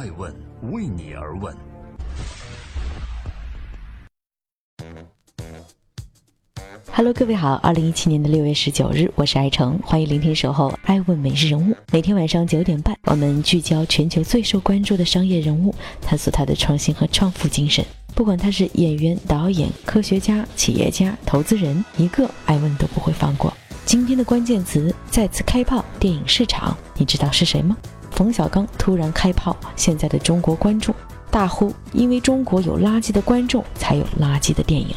爱问为你而问。Hello，各位好，二零一七年的六月十九日，我是爱成，欢迎聆听守候爱问每日人物。每天晚上九点半，我们聚焦全球最受关注的商业人物，探索他的创新和创富精神。不管他是演员、导演、科学家、企业家、投资人，一个爱问都不会放过。今天的关键词再次开炮电影市场，你知道是谁吗？冯小刚突然开炮，现在的中国观众大呼：因为中国有垃圾的观众，才有垃圾的电影。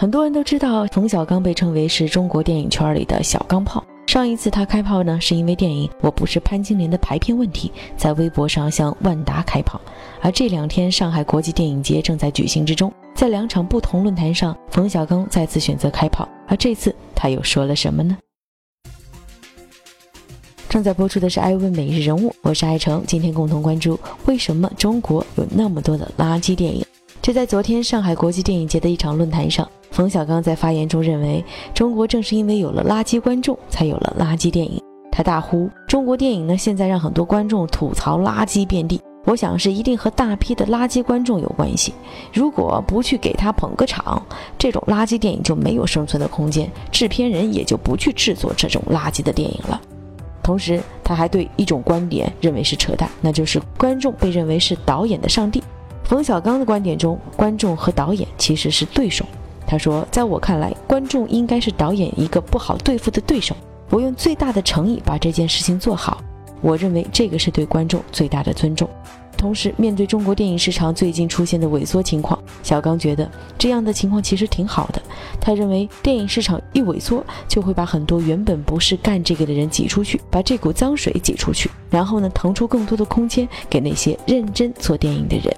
很多人都知道，冯小刚被称为是中国电影圈里的小钢炮。上一次他开炮呢，是因为电影《我不是潘金莲》的排片问题，在微博上向万达开炮。而这两天，上海国际电影节正在举行之中，在两场不同论坛上，冯小刚再次选择开炮。而这次他又说了什么呢？正在播出的是《艾问每日人物》，我是爱成，今天共同关注为什么中国有那么多的垃圾电影。就在昨天上海国际电影节的一场论坛上。冯小刚在发言中认为，中国正是因为有了垃圾观众，才有了垃圾电影。他大呼：“中国电影呢，现在让很多观众吐槽垃圾遍地。我想是一定和大批的垃圾观众有关系。如果不去给他捧个场，这种垃圾电影就没有生存的空间，制片人也就不去制作这种垃圾的电影了。”同时，他还对一种观点认为是扯淡，那就是观众被认为是导演的上帝。冯小刚的观点中，观众和导演其实是对手。他说：“在我看来，观众应该是导演一个不好对付的对手。我用最大的诚意把这件事情做好。我认为这个是对观众最大的尊重。同时，面对中国电影市场最近出现的萎缩情况，小刚觉得这样的情况其实挺好的。他认为，电影市场一萎缩，就会把很多原本不是干这个的人挤出去，把这股脏水挤出去，然后呢，腾出更多的空间给那些认真做电影的人。”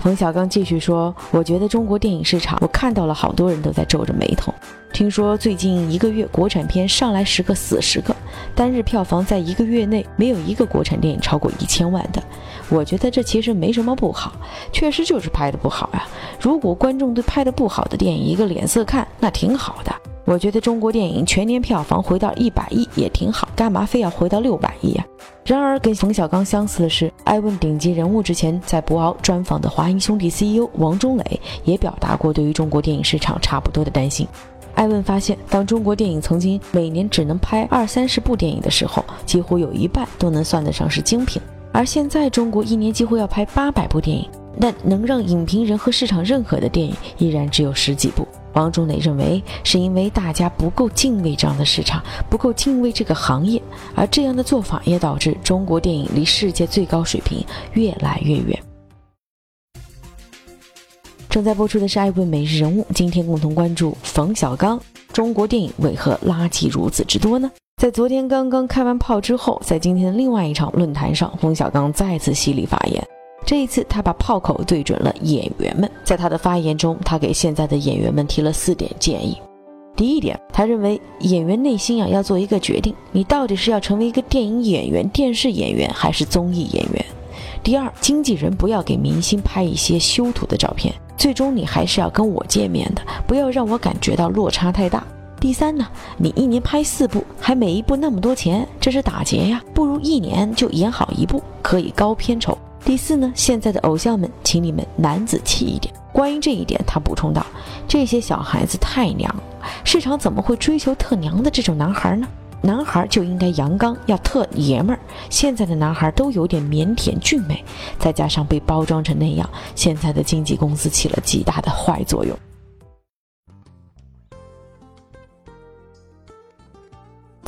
冯小刚继续说：“我觉得中国电影市场，我看到了好多人都在皱着眉头。听说最近一个月国产片上来十个死十个，单日票房在一个月内没有一个国产电影超过一千万的。我觉得这其实没什么不好，确实就是拍的不好呀。如果观众对拍的不好的电影一个脸色看，那挺好的。我觉得中国电影全年票房回到一百亿也挺好，干嘛非要回到六百亿呀？”然而，跟冯小刚相似的是，艾问顶级人物之前在博鳌专访的华谊兄弟 CEO 王中磊也表达过对于中国电影市场差不多的担心。艾问发现，当中国电影曾经每年只能拍二三十部电影的时候，几乎有一半都能算得上是精品，而现在中国一年几乎要拍八百部电影，但能让影评人和市场认可的电影依然只有十几部。王中磊认为，是因为大家不够敬畏这样的市场，不够敬畏这个行业，而这样的做法也导致中国电影离世界最高水平越来越远。正在播出的是《爱问每日人物》，今天共同关注冯小刚：中国电影为何垃圾如此之多呢？在昨天刚刚开完炮之后，在今天的另外一场论坛上，冯小刚再次犀利发言。这一次，他把炮口对准了演员们。在他的发言中，他给现在的演员们提了四点建议。第一点，他认为演员内心啊要做一个决定：你到底是要成为一个电影演员、电视演员，还是综艺演员？第二，经纪人不要给明星拍一些修图的照片，最终你还是要跟我见面的，不要让我感觉到落差太大。第三呢，你一年拍四部，还每一部那么多钱，这是打劫呀！不如一年就演好一部，可以高片酬。第四呢，现在的偶像们，请你们男子气一点。关于这一点，他补充道：“这些小孩子太娘，市场怎么会追求特娘的这种男孩呢？男孩就应该阳刚，要特爷们儿。现在的男孩都有点腼腆俊美，再加上被包装成那样，现在的经纪公司起了极大的坏作用。”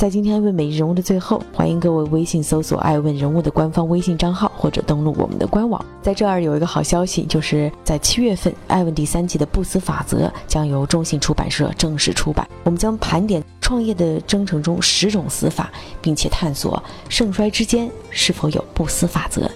在今天爱问每日人物的最后，欢迎各位微信搜索“爱问人物”的官方微信账号，或者登录我们的官网。在这儿有一个好消息，就是在七月份，爱问第三季的不死法则将由中信出版社正式出版。我们将盘点创业的征程中十种死法，并且探索盛衰之间是否有不死法则。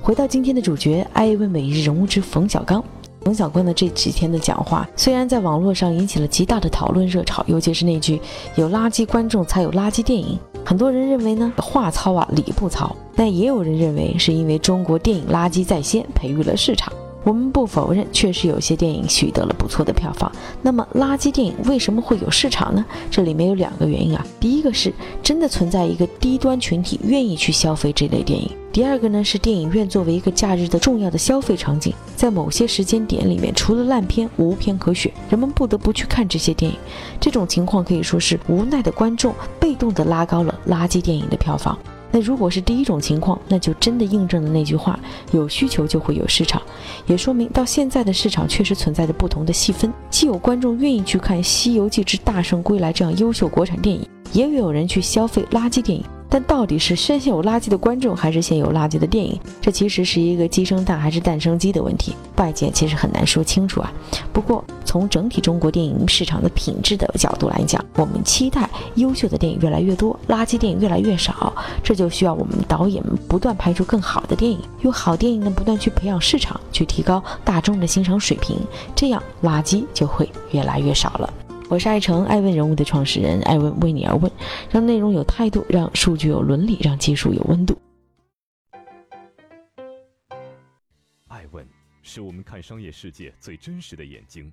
回到今天的主角，爱问每日人物之冯小刚。冯小刚的这几天的讲话，虽然在网络上引起了极大的讨论热潮，尤其是那句“有垃圾观众才有垃圾电影”，很多人认为呢话糙啊理不糙，但也有人认为是因为中国电影垃圾在先，培育了市场。我们不否认，确实有些电影取得了不错的票房。那么，垃圾电影为什么会有市场呢？这里面有两个原因啊。第一个是真的存在一个低端群体愿意去消费这类电影；第二个呢是电影院作为一个假日的重要的消费场景，在某些时间点里面，除了烂片无片可选，人们不得不去看这些电影。这种情况可以说是无奈的观众被动的拉高了垃圾电影的票房。那如果是第一种情况，那就真的印证了那句话：有需求就会有市场，也说明到现在的市场确实存在着不同的细分，既有观众愿意去看《西游记之大圣归来》这样优秀国产电影，也有人去消费垃圾电影。但到底是先有垃圾的观众，还是先有垃圾的电影？这其实是一个鸡生蛋还是蛋生鸡的问题，外界其实很难说清楚啊。不过从整体中国电影市场的品质的角度来讲，我们期待优秀的电影越来越多，垃圾电影越来越少。这就需要我们导演们不断拍出更好的电影，用好电影呢不断去培养市场，去提高大众的欣赏水平，这样垃圾就会越来越少了。我是爱成爱问人物的创始人，爱问为你而问，让内容有态度，让数据有伦理，让技术有温度。爱问是我们看商业世界最真实的眼睛，